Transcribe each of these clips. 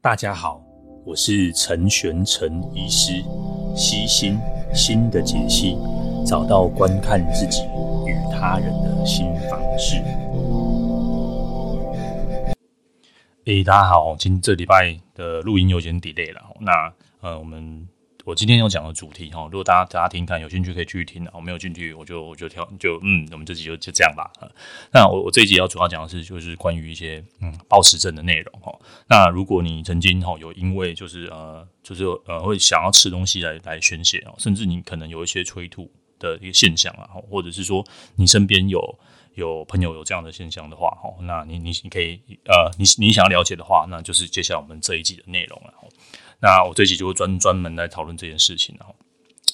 大家好，我是陈玄陈医师，悉心心的解析，找到观看自己与他人的新方式。诶，大家好，今这礼拜的录音有点 delay 了，那呃，我们。我今天要讲的主题哈，如果大家大家听看有兴趣可以继续听，我没有兴趣我就我就跳就嗯，我们这集就就这样吧。那我我这一集要主要讲的是就是关于一些嗯暴食症的内容哈。那如果你曾经哈有因为就是呃就是呃会想要吃东西来来宣泄哦，甚至你可能有一些催吐的一个现象啊，或者是说你身边有有朋友有这样的现象的话哈，那你你你可以呃你你想要了解的话，那就是接下来我们这一集的内容了。那我这一集就会专专门来讨论这件事情，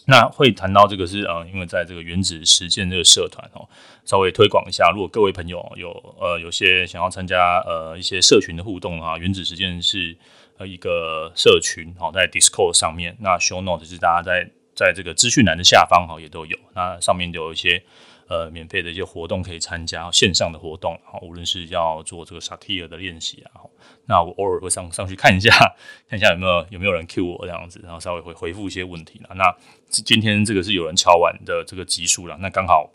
那会谈到这个是呃，因为在这个原子实践这个社团哦，稍微推广一下。如果各位朋友有呃有些想要参加呃一些社群的互动啊，原子实践是呃一个社群哦，在 Discord 上面。那 Show Note 是大家在在这个资讯栏的下方哈也都有，那上面都有一些。呃，免费的一些活动可以参加，线上的活动，好，无论是要做这个萨提尔的练习啊，那我偶尔会上上去看一下，看一下有没有有没有人 Q 我这样子，然后稍微会回复一些问题了。那今天这个是有人敲完的这个集数了，那刚好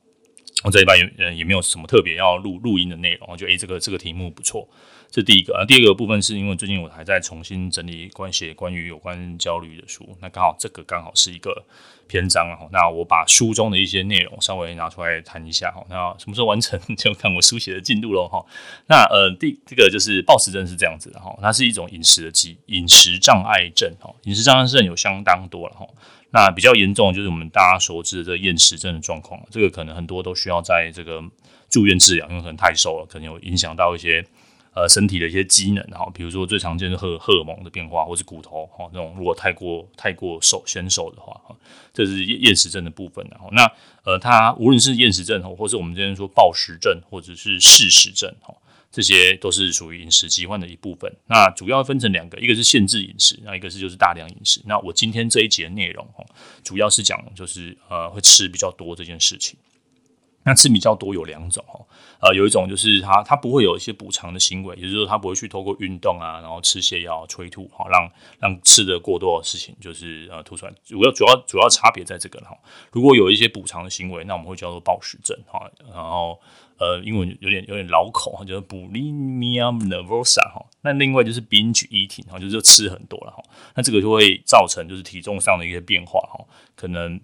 我这一半也也没有什么特别要录录音的内容，我觉得诶，这个这个题目不错。这第一个啊，第二个部分是因为最近我还在重新整理关写关于有关焦虑的书，那刚好这个刚好是一个篇章哈。那我把书中的一些内容稍微拿出来谈一下哈。那什么时候完成 就看我书写的进度喽哈。那呃，第这个就是暴食症是这样子的哈，它是一种饮食的疾饮食障碍症哈。饮食障碍症有相当多了哈。那比较严重的就是我们大家熟知的这厌食症的状况，这个可能很多都需要在这个住院治疗，因为可能太瘦了，可能有影响到一些。呃，身体的一些机能哈，比如说最常见的荷荷尔蒙的变化，或是骨头哈，那种如果太过太过瘦纤瘦的话哈，这是厌食症的部分。然后那呃，它无论是厌食症或是我们今天说暴食症，或者是嗜食症哈，这些都是属于饮食疾患的一部分。那主要分成两个，一个是限制饮食，那一个是就是大量饮食。那我今天这一节的内容哈，主要是讲就是呃会吃比较多这件事情。那吃比较多有两种哦，呃，有一种就是他他不会有一些补偿的行为，也就是说他不会去透过运动啊，然后吃泻药催吐，哈，让让吃的过多的事情就是呃吐出来。主要主要主要差别在这个哈，如果有一些补偿的行为，那我们会叫做暴食症哈，然后呃英文有点有点绕口哈，就是 bulimia nervosa 哈。那另外就是 binge eating 哈，就是吃很多了哈，那这个就会造成就是体重上的一些变化哈，可能。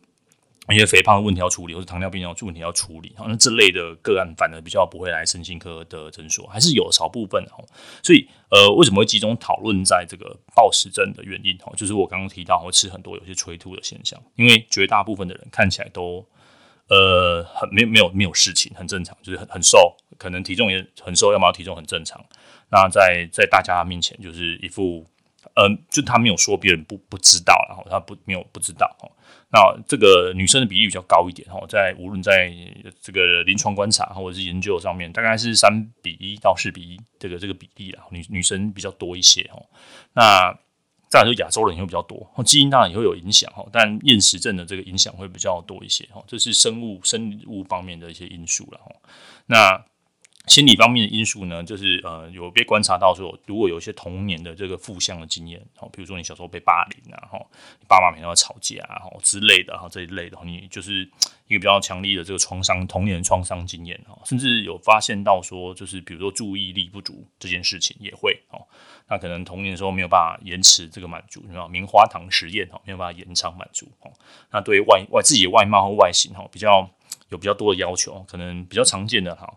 一些肥胖的问题要处理，或者糖尿病要问题要处理，那这类的个案反而比较不会来身心科的诊所，还是有少部分哦。所以，呃，为什么会集中讨论在这个暴食症的原因？就是我刚刚提到会吃很多，有些催吐的现象。因为绝大部分的人看起来都，呃，很没有没有没有事情，很正常，就是很很瘦，可能体重也很瘦，要么体重很正常。那在在大家面前，就是一副。嗯、就他没有说别人不不知道，然后他不没有不知道哈。那这个女生的比例比较高一点哈，在无论在这个临床观察或者是研究上面，大概是三比一到四比一这个这个比例啊，女女生比较多一些哦。那再来说亚洲人也会比较多，基因当然也会有影响哈，但厌食症的这个影响会比较多一些哈，这是生物生物方面的一些因素了哈。那心理方面的因素呢，就是呃有被观察到说，如果有一些童年的这个负向的经验，哦，比如说你小时候被霸凌啊，哈，你爸妈每天要吵架啊，哈之类的哈，这一类的，你就是一个比较强烈的这个创伤童年创伤经验哈，甚至有发现到说，就是比如说注意力不足这件事情也会哦，那可能童年的时候没有办法延迟这个满足，你知道棉花糖实验哈，没有办法延长满足哦，那对外外自己的外貌和外形哈，比较有比较多的要求，可能比较常见的哈。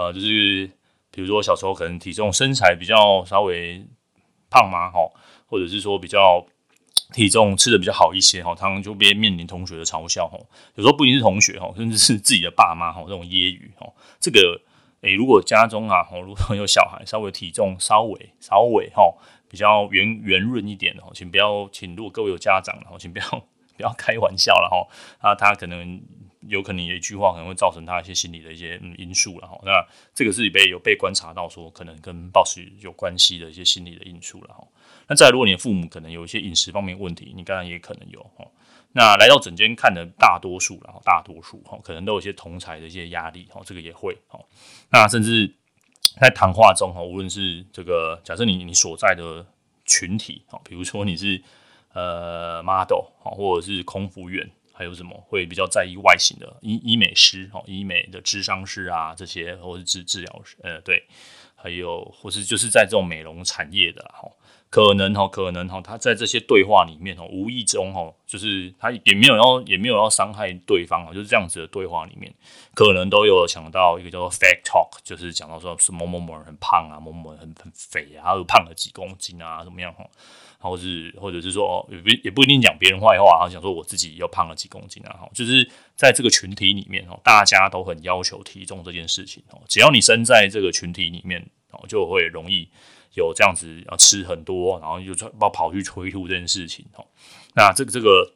呃，就是比如说小时候可能体重身材比较稍微胖嘛，哈，或者是说比较体重吃的比较好一些，哈，他们就别面临同学的嘲笑，哈，有时候不仅是同学，哈，甚至是自己的爸妈，哈，这种揶揄，哈，这个，诶、如果家中啊，如果有小孩稍微体重稍微稍微哈比较圆圆润一点的，哈，请不要，请如果各位有家长，哈，请不要 不要开玩笑了，哈，啊，他可能。有可能有一句话可能会造成他一些心理的一些因素了哈，那这个是被有被观察到说可能跟暴食有关系的一些心理的因素了哈。那再如果你的父母可能有一些饮食方面问题，你当然也可能有哈。那来到诊间看的大多数然后大多数哈，可能都有一些同侪的一些压力哈，这个也会哈。那甚至在谈话中哈，无论是这个假设你你所在的。群体啊，比如说你是呃 model，或者是空服员，还有什么会比较在意外形的医医美师哦，医美的智商师啊这些，或是治治疗师，呃对，还有或是就是在这种美容产业的哈。可能哈，可能哈，他在这些对话里面哈，无意中哈，就是他也没有要，也没有要伤害对方啊，就是这样子的对话里面，可能都有想到一个叫做 fake talk，就是讲到说是某某某人很胖啊，某某人很很肥啊，他又胖了几公斤啊，怎么样哈，或是或者是说也不也不一定讲别人坏话，啊想说我自己又胖了几公斤啊，哈，就是在这个群体里面哦，大家都很要求体重这件事情哦，只要你身在这个群体里面哦，就会容易。有这样子要吃很多，然后就跑跑去催吐这件事情哦。那这个这个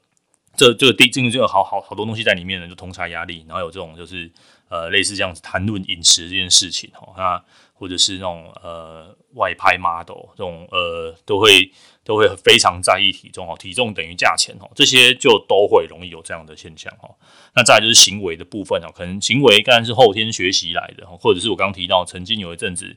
这这个第这个这个好好好多东西在里面呢，就通差压力，然后有这种就是呃类似这样子谈论饮食这件事情哦。那或者是那种呃外拍 model 这种呃都会都会非常在意体重哦，体重等于价钱哦，这些就都会容易有这样的现象哦。那再来就是行为的部分哦，可能行为当然是后天学习来的，或者是我刚刚提到曾经有一阵子。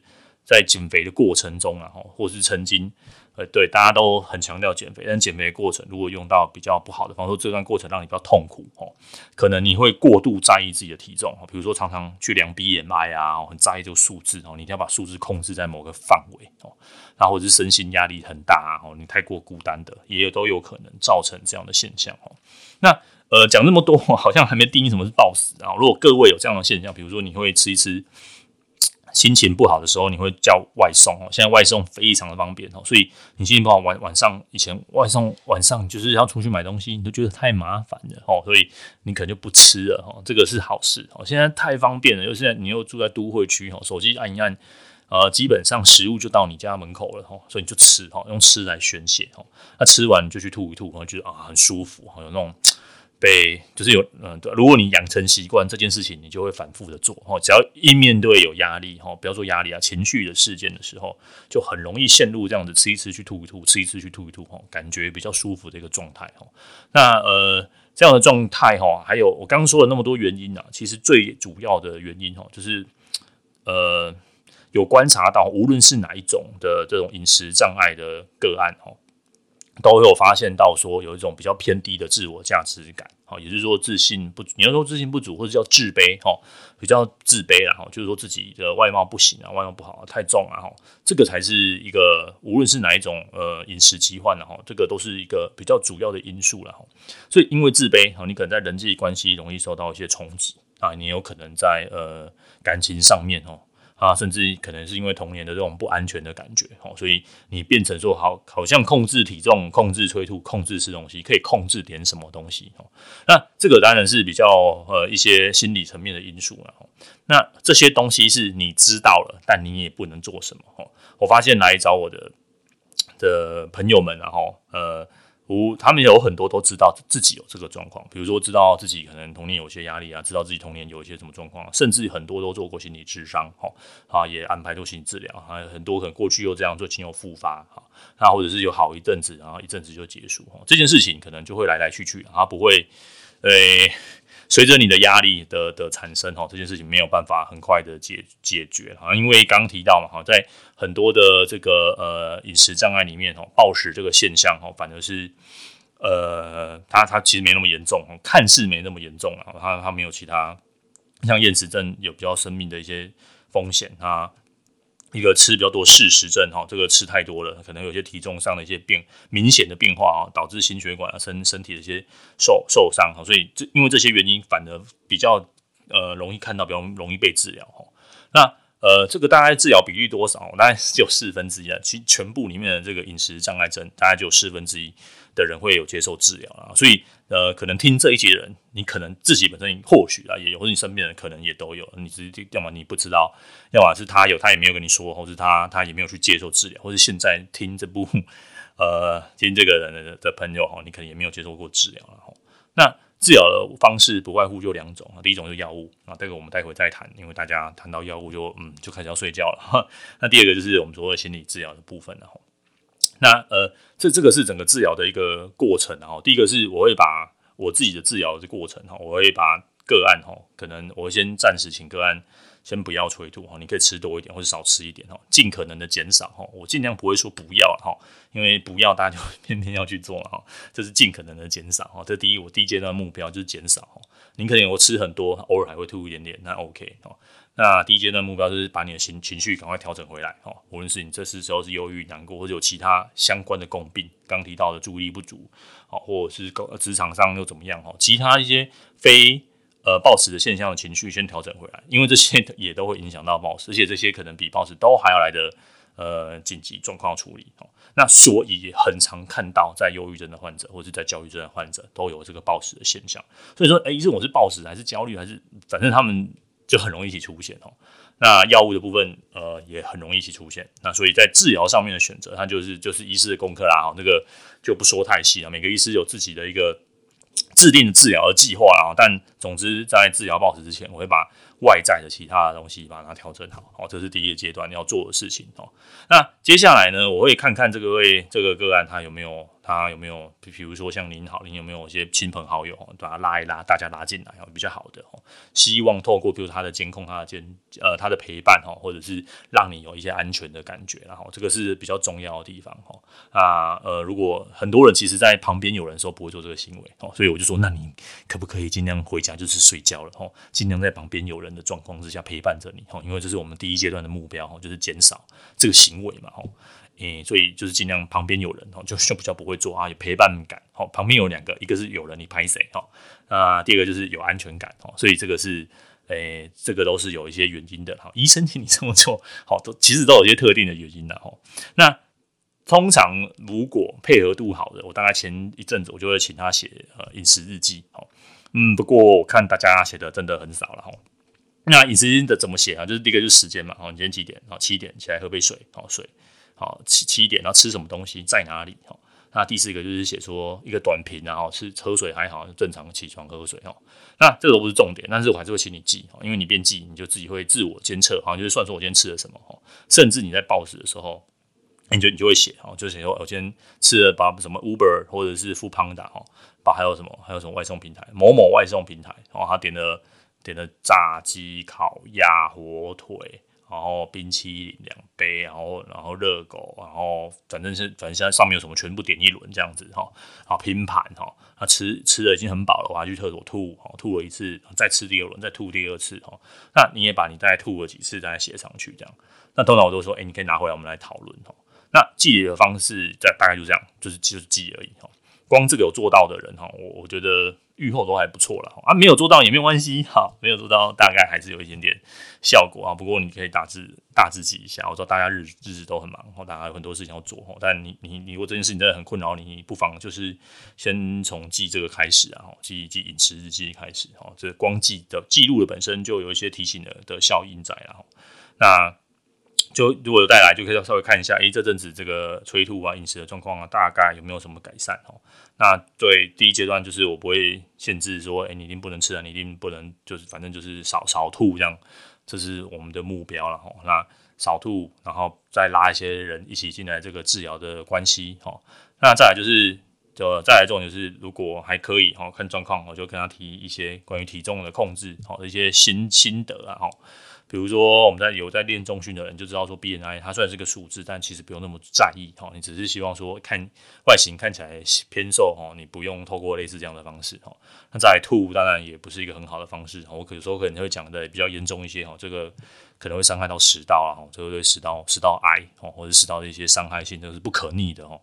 在减肥的过程中啊，或是曾经，呃，对，大家都很强调减肥，但减肥的过程如果用到比较不好的方式，这段过程让你比较痛苦哦，可能你会过度在意自己的体重，比如说常常去量 BMI 啊，很在意这个数字哦，你一定要把数字控制在某个范围哦，然后或者是身心压力很大哦，你太过孤单的，也都有可能造成这样的现象哦。那呃，讲这么多，好像还没定义什么是暴食啊。如果各位有这样的现象，比如说你会吃一吃。心情不好的时候，你会叫外送哦。现在外送非常的方便哦，所以你心情不好，晚晚上以前外送晚上就是要出去买东西，你都觉得太麻烦了哦，所以你可能就不吃了哦。这个是好事哦。现在太方便了，又现在你又住在都会区哦，手机按一按，呃，基本上食物就到你家门口了哦，所以你就吃哦，用吃来宣泄哦。那吃完就去吐一吐，然后觉得啊很舒服，有那种。被就是有嗯，对，如果你养成习惯这件事情，你就会反复的做哈。只要一面对有压力哈，不要说压力啊，情绪的事件的时候，就很容易陷入这样子吃一吃去吐一吐，吃一吃去吐一吐哈，感觉比较舒服的一个状态哈。那呃这样的状态哈，还有我刚刚说了那么多原因啊，其实最主要的原因哈，就是呃有观察到，无论是哪一种的这种饮食障碍的个案哈。都有发现到说有一种比较偏低的自我价值感，好，也就是说自信不，你要说自信不足或者叫自卑，哈，比较自卑啦，哈，就是说自己的外貌不行啊，外貌不好，太重啊，哈，这个才是一个无论是哪一种呃饮食疾患的哈，这个都是一个比较主要的因素了哈。所以因为自卑，哈，你可能在人际关系容易受到一些冲击啊，你有可能在呃感情上面哦。啊，甚至可能是因为童年的这种不安全的感觉，哦，所以你变成说好，好像控制体重、控制催吐、控制吃东西，可以控制点什么东西，哦，那这个当然是比较呃一些心理层面的因素了，那这些东西是你知道了，但你也不能做什么，哦，我发现来找我的的朋友们，然后呃。无，他们有很多都知道自己有这个状况，比如说知道自己可能童年有些压力啊，知道自己童年有一些什么状况，甚至很多都做过心理咨商，哈啊，也安排做心理治疗，还有很多可能过去又这样做，情有复发，哈，那或者是有好一阵子，然后一阵子就结束，哈，这件事情可能就会来来去去，啊，不会，诶、随着你的压力的的产生，哈，这件事情没有办法很快的解解决，哈，因为刚提到嘛，哈，在很多的这个呃饮食障碍里面，哈，暴食这个现象，哈，反而是呃，它它其实没那么严重，看似没那么严重啊，它它没有其他像厌食症有比较生命的一些风险啊。一个吃比较多事实症哈，这个吃太多了，可能有些体重上的一些变明显的变化啊，导致心血管啊身身体的一些受受伤哈，所以这因为这些原因，反而比较呃容易看到，比较容易被治疗哈。那呃这个大概治疗比例多少？大概只有四分之一啊，其全部里面的这个饮食障碍症，大概就有四分之一的人会有接受治疗啊，所以呃，可能听这一集的人，你可能自己本身或许啊也有，或者你身边人可能也都有，你直接要么你不知道，要么是他有，他也没有跟你说，或是他他也没有去接受治疗，或是现在听这部呃听这个人的的朋友哈，你可能也没有接受过治疗了哈。那治疗的方式不外乎就两种啊，第一种是药物啊，这个我们待会再谈，因为大家谈到药物就嗯就开始要睡觉了。那第二个就是我们所谓心理治疗的部分了哈。那呃，这这个是整个治疗的一个过程，然后第一个是我会把我自己的治疗的过程哈，我会把个案哈，可能我先暂时请个案先不要催吐哈，你可以吃多一点或者少吃一点哈，尽可能的减少哈。我尽量不会说不要哈，因为不要大家就 偏偏要去做哈。这是尽可能的减少哈。这第一，我第一阶段目标就是减少哈。你可能我吃很多，偶尔还会吐一点点，那 OK 哈。那第一阶段目标就是把你的情情绪赶快调整回来哈。无论是你这次时候是忧郁、难过，或者有其他相关的共病，刚提到的注意力不足，好，或者是职场上又怎么样哈？其他一些非呃，暴食的现象的情绪先调整回来，因为这些 也都会影响到暴食，而且这些可能比暴食都还要来的呃紧急状况处理。那所以很常看到在忧郁症的患者或者是在焦虑症的患者都有这个暴食的现象。所以说，哎，医生，我是暴食还是焦虑还是反正他们就很容易一起出现哦。那药物的部分呃也很容易一起出现。那所以在治疗上面的选择，它就是就是医师的功课啦。那个就不说太细了，每个医师有自己的一个。制定治疗的计划啊，但总之在治疗暴食之前，我会把外在的其他的东西把它调整好，哦，这是第一个阶段要做的事情哦。那接下来呢，我会看看这个位这个个案他有没有。他有没有，比如说像您好，您有没有一些亲朋好友，把他拉一拉，大家拉进来，比较好的。希望透过比如他的监控，他的监，呃，他的陪伴，哈，或者是让你有一些安全的感觉，然后这个是比较重要的地方，哈。啊，呃，如果很多人其实在旁边有人的时候不会做这个行为，哦，所以我就说，那你可不可以尽量回家就是睡觉了，哈，尽量在旁边有人的状况之下陪伴着你，哈，因为这是我们第一阶段的目标，哈，就是减少这个行为嘛，哈。诶，所以就是尽量旁边有人哦，就就比较不会做啊，有陪伴感。哦，旁边有两个，一个是有人你拍谁哈，那第二个就是有安全感哦。所以这个是诶，这个都是有一些原因的哈。医生请你这么做，好，都其实都有些特定的原因的哈。那通常如果配合度好的，我大概前一阵子我就会请他写呃饮食日记。好，嗯，不过我看大家写的真的很少了哈。那饮食的怎么写啊？就是第一个就是时间嘛，好，你今天几点？好，七点起来喝杯水，好，水。好，七七点，然后吃什么东西，在哪里？哈，那第四个就是写说一个短评，然后是喝水还好，正常起床喝水哈。那这个都不是重点，但是我还是会请你记，因为你边记，你就自己会自我监测，好像，就是算说我今天吃了什么。甚至你在暴食的时候，你就你就会写，哈，就写说我今天吃了把什么 Uber 或者是 Foodpanda 哈，把还有什么还有什么外送平台某某外送平台，然后他点了点了炸鸡、烤鸭、火腿。然后冰淇淋两杯，然后然后热狗，然后反正是反正现在上面有什么全部点一轮这样子哈，啊拼盘哈，他吃吃的已经很饱了，我还去厕所吐，吐了一次，再吃第二轮，再吐第二次哈，那你也把你大概吐了几次再写上去这样，那通常我都说，哎，你可以拿回来我们来讨论哈，那记的方式在大概就这样，就是就是记而已哈，光这个有做到的人哈，我我觉得。预后都还不错了啊，没有做到也没有关系哈，没有做到大概还是有一点点效果啊。不过你可以大致大致记一下，我知道大家日日子都很忙，大家有很多事情要做，但你你你如果这件事情真的很困扰你，不妨就是先从记这个开始啊，记记饮食日记开始哈，这光记的记录的本身就有一些提醒的的效应在了。那就如果有带来，就可以稍微看一下，诶，这阵子这个催吐啊、饮食的状况啊，大概有没有什么改善哦？那对第一阶段就是我不会限制说，诶，你一定不能吃啊，你一定不能，就是反正就是少少吐这样，这是我们的目标了哈。那少吐，然后再拉一些人一起进来这个治疗的关系哈。那再来就是，就再来重点就是，如果还可以哈，看状况，我就跟他提一些关于体重的控制，好一些心心得啊哈。比如说，我们在有在练重训的人就知道说，BMI 它虽然是个数字，但其实不用那么在意哈。你只是希望说，看外形看起来偏瘦哈，你不用透过类似这样的方式哈。那再来吐，当然也不是一个很好的方式。我有时候可能会讲的比较严重一些哈，这个可能会伤害到食道啊，这个对食道食道癌哦，或者食道的一些伤害性，这是不可逆的哦。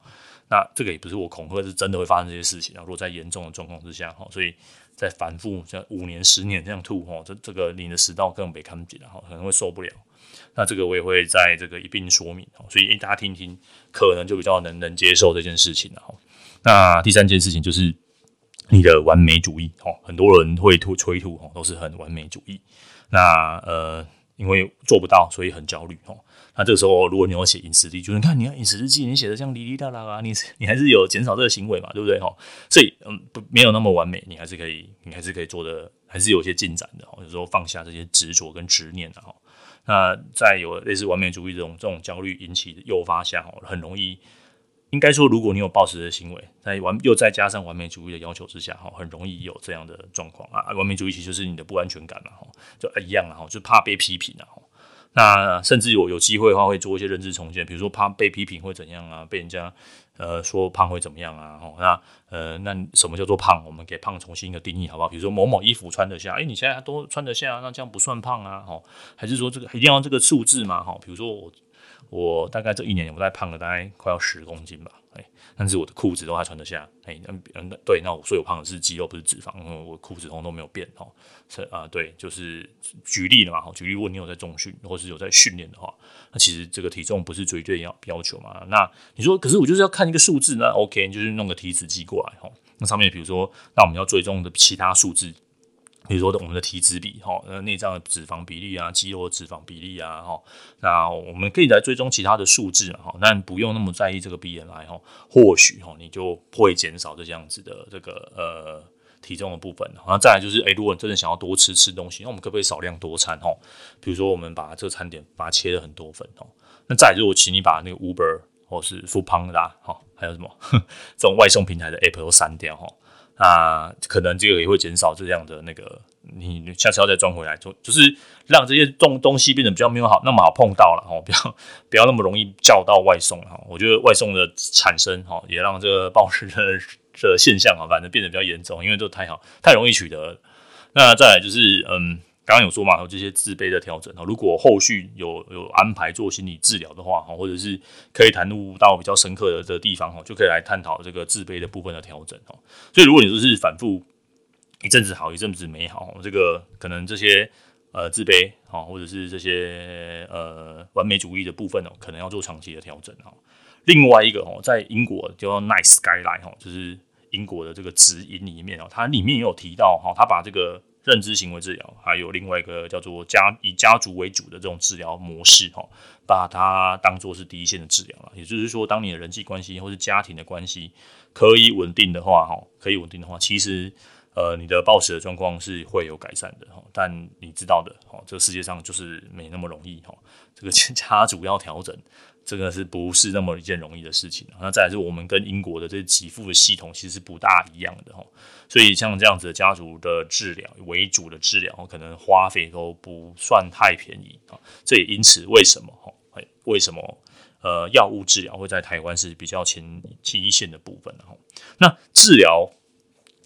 那这个也不是我恐吓，是真的会发生这些事情啊。如果在严重的状况之下哈，所以。在反复像五年、十年这样吐吼，这这个你的食道更被看不见了哈，可能会受不了。那这个我也会在这个一并说明哈，所以大家听听，可能就比较能能接受这件事情了哈。那第三件事情就是你的完美主义哈，很多人会吐催吐吼，都是很完美主义。那呃，因为做不到，所以很焦虑哈。那这个时候，如果你要写饮食日记，就是你看你看饮食日记，你写的像哩哩啦啦啊，你你还是有减少这个行为嘛，对不对哈？所以嗯，不没有那么完美，你还是可以，你还是可以做的，还是有些进展的。有时候放下这些执着跟执念的哈。那在有类似完美主义这种这种焦虑引起的诱发下哈，很容易应该说，如果你有暴食的行为，在完又再加上完美主义的要求之下，哈，很容易有这样的状况啊。完美主义其实就是你的不安全感嘛，哈，就一样啊，哈，就怕被批评啊，那甚至我有机会的话，会做一些认知重建，比如说怕被批评会怎样啊，被人家呃说胖会怎么样啊，哦，那呃，那什么叫做胖？我们给胖重新一个定义，好不好？比如说某某衣服穿得下，哎，你现在都穿得下，那这样不算胖啊，哦，还是说这个一定要这个数字嘛，哈，比如说我。我大概这一年，我大概胖了大概快要十公斤吧，哎，但是我的裤子都还穿得下，哎，嗯嗯，对，那我所以我胖的是肌肉不是脂肪，因为我裤子通都没有变哦，是啊，对，就是举例了嘛，举例，如果你有在重训或是有在训练的话，那其实这个体重不是绝对要要求嘛，那你说，可是我就是要看一个数字，那 OK，就是弄个体脂计过来哈，那上面比如说，那我们要追踪的其他数字。比如说我们的体脂比，哈，呃，内脏的脂肪比例啊，肌肉的脂肪比例啊，哈，那我们可以来追踪其他的数字，哈，但不用那么在意这个 BMI，哈，或许哈，你就会减少这样子的这个呃体重的部分。然后再来就是，诶，如果你真的想要多吃吃东西，那我们可不可以少量多餐，哈？比如说我们把这个餐点把它切了很多份，哦。那再来如果请你把那个 Uber 或是 Foodpanda，哈，还有什么 这种外送平台的 App 都删掉，哈。啊，可能这个也会减少这样的那个，你下次要再装回来，就就是让这些东东西变得比较没有好那么好碰到了哈，不要不要那么容易叫到外送哈。我觉得外送的产生哈，也让这个暴食的的现象啊，反正变得比较严重，因为都太好太容易取得。那再来就是嗯。刚刚有说嘛，有这些自卑的调整，如果后续有有安排做心理治疗的话，或者是可以谈入到比较深刻的这地方，就可以来探讨这个自卑的部分的调整。所以如果你说是反复一阵子好，一阵子没好，这个可能这些呃自卑或者是这些呃完美主义的部分哦，可能要做长期的调整。另外一个哦，在英国叫 Nice Guideline 就是英国的这个指引里面哦，它里面也有提到哈，它把这个。认知行为治疗，还有另外一个叫做家以家族为主的这种治疗模式，哈，把它当做是第一线的治疗了。也就是说，当你的人际关系或是家庭的关系可以稳定的话，哈，可以稳定的话，其实，呃，你的暴食的状况是会有改善的，哈。但你知道的，哈，这个世界上就是没那么容易，哈。这个 家族要调整。这个是不是那么一件容易的事情？那再来是我们跟英国的这给付的系统其实是不大一样的哈，所以像这样子的家族的治疗为主的治疗，可能花费都不算太便宜啊。这也因此为什么哈？为什么呃药物治疗会在台湾是比较前期一线的部分哈？那治疗。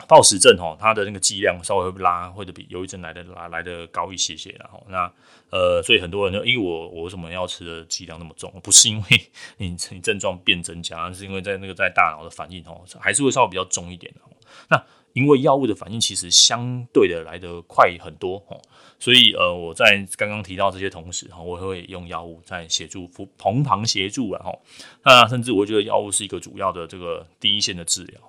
暴食症哈，它的那个剂量稍微会拉，或者比忧郁症来的来来的高一些些，然后那呃，所以很多人就，因为我我为什么要吃的剂量那么重？不是因为你你症状变增加，是因为在那个在大脑的反应哦，还是会稍微比较重一点的。那因为药物的反应其实相对的来得快很多哦，所以呃，我在刚刚提到这些同时哈，我会用药物在协助同旁协助然后，那甚至我觉得药物是一个主要的这个第一线的治疗。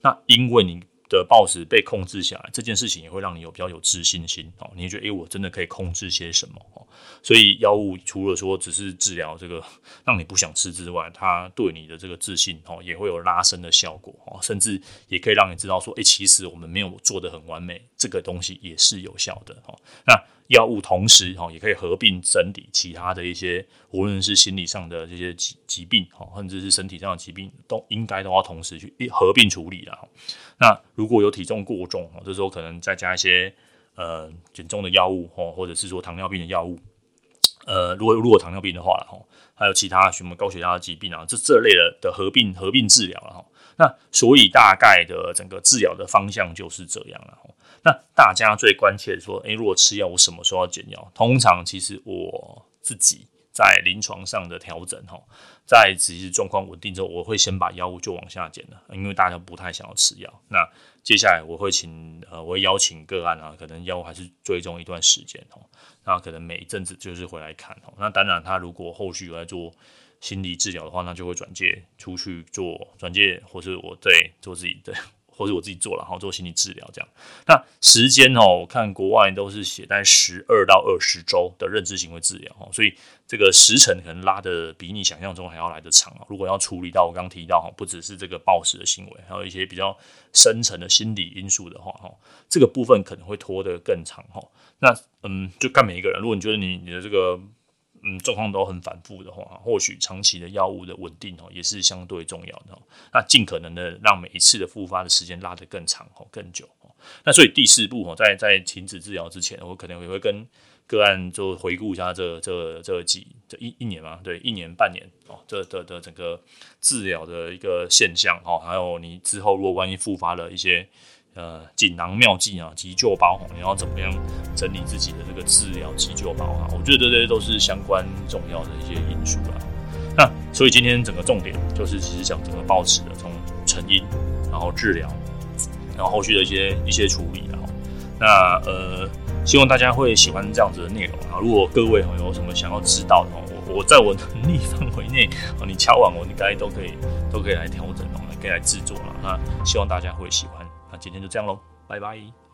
那因为你。的暴食被控制下来，这件事情也会让你有比较有自信心哦。你觉得，诶，我真的可以控制些什么哦？所以药物除了说只是治疗这个让你不想吃之外，它对你的这个自信哦也会有拉伸的效果哦，甚至也可以让你知道说，诶，其实我们没有做的很完美，这个东西也是有效的哦。那药物同时哈也可以合并整理其他的一些，无论是心理上的这些疾疾病哈，甚至是身体上的疾病，都应该都要同时去合并处理了。那如果有体重过重，这时候可能再加一些呃减重的药物哈，或者是说糖尿病的药物，呃，如果如果糖尿病的话了哈，还有其他什么高血压疾病啊，这这类的的合并合并治疗了哈。那所以大概的整个治疗的方向就是这样了哈。那大家最关切说，诶，如果吃药，我什么时候要减药？通常其实我自己在临床上的调整，哈，在其实状况稳定之后，我会先把药物就往下减了，因为大家不太想要吃药。那接下来我会请呃，我会邀请个案啊，可能要还是追踪一段时间，哦，那可能每一阵子就是回来看，哦。那当然，他如果后续有来做心理治疗的话，那就会转介出去做转介，或是我对做自己的。或者我自己做了，然后做心理治疗这样。那时间哦，我看国外都是写在十二到二十周的认知行为治疗哦，所以这个时程可能拉得比你想象中还要来得长。如果要处理到我刚刚提到哈，不只是这个暴食的行为，还有一些比较深层的心理因素的话哈，这个部分可能会拖得更长哈。那嗯，就看每一个人。如果你觉得你你的这个嗯状况都很反复的话，或许长期的药物的稳定哦也是相对重要的。那尽可能的让每一次的复发的时间拉得更长哦更久哦。那所以第四步哦，在在停止治疗之前，我可能也会跟个案就回顾一下这这这几这一一年嘛，对，一年半年哦，这的的整个治疗的一个现象哦，还有你之后如果万一复发了一些。呃，锦囊妙计啊，急救包，你要怎么样整理自己的这个治疗急救包啊？我觉得这些都是相关重要的一些因素啦。那所以今天整个重点就是，其实想整个保持的从成因，然后治疗，然后后续的一些一些处理，啊那呃，希望大家会喜欢这样子的内容啊。如果各位有什么想要知道的，我我在我能力范围内，你敲完我应该都可以都可以来调整哦，可以来制作了。那希望大家会喜欢。那今天就这样喽，拜拜。